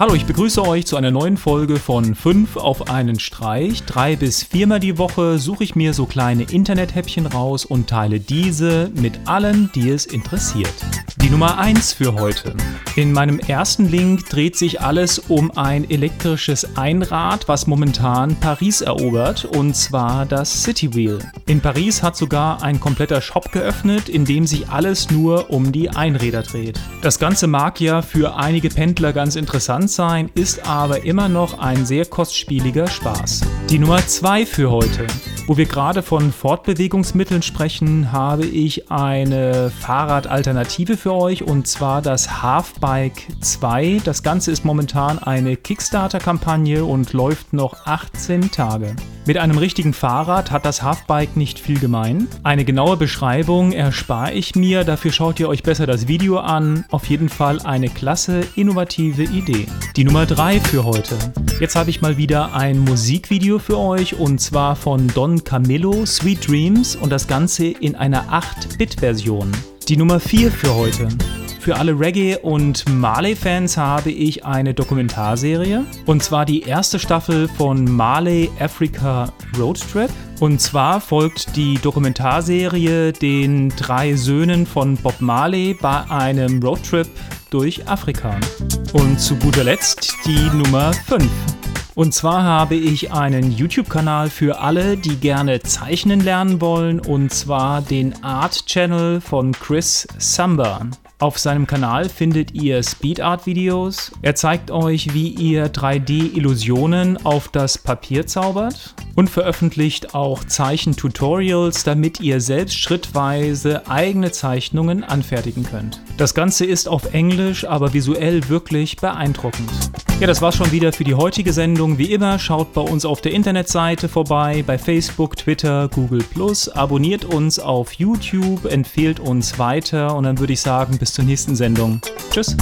Hallo, ich begrüße euch zu einer neuen Folge von 5 auf einen Streich. Drei bis viermal die Woche suche ich mir so kleine Internethäppchen raus und teile diese mit allen, die es interessiert. Die Nummer 1 für heute. In meinem ersten Link dreht sich alles um ein elektrisches Einrad, was momentan Paris erobert, und zwar das City Wheel. In Paris hat sogar ein kompletter Shop geöffnet, in dem sich alles nur um die Einräder dreht. Das Ganze mag ja für einige Pendler ganz interessant sein, ist aber immer noch ein sehr kostspieliger Spaß. Die Nummer 2 für heute. Wo wir gerade von Fortbewegungsmitteln sprechen, habe ich eine Fahrradalternative für euch und zwar das Halfbike 2. Das Ganze ist momentan eine Kickstarter-Kampagne und läuft noch 18 Tage. Mit einem richtigen Fahrrad hat das Halfbike nicht viel gemein. Eine genaue Beschreibung erspare ich mir, dafür schaut ihr euch besser das Video an. Auf jeden Fall eine klasse, innovative Idee. Die Nummer 3 für heute. Jetzt habe ich mal wieder ein Musikvideo für euch und zwar von Don Camillo, Sweet Dreams und das Ganze in einer 8-Bit-Version. Die Nummer 4 für heute. Für alle Reggae- und Marley-Fans habe ich eine Dokumentarserie. Und zwar die erste Staffel von Marley Africa Road Trip. Und zwar folgt die Dokumentarserie den drei Söhnen von Bob Marley bei einem Roadtrip durch Afrika. Und zu guter Letzt die Nummer 5. Und zwar habe ich einen YouTube-Kanal für alle, die gerne zeichnen lernen wollen, und zwar den Art Channel von Chris Samba. Auf seinem Kanal findet ihr Speed Art Videos. Er zeigt euch, wie ihr 3D-Illusionen auf das Papier zaubert und veröffentlicht auch Zeichentutorials, damit ihr selbst schrittweise eigene Zeichnungen anfertigen könnt. Das Ganze ist auf Englisch, aber visuell wirklich beeindruckend. Ja, das war's schon wieder für die heutige Sendung. Wie immer, schaut bei uns auf der Internetseite vorbei, bei Facebook, Twitter, Google abonniert uns auf YouTube, empfehlt uns weiter und dann würde ich sagen, bis zur nächsten Sendung. Tschüss.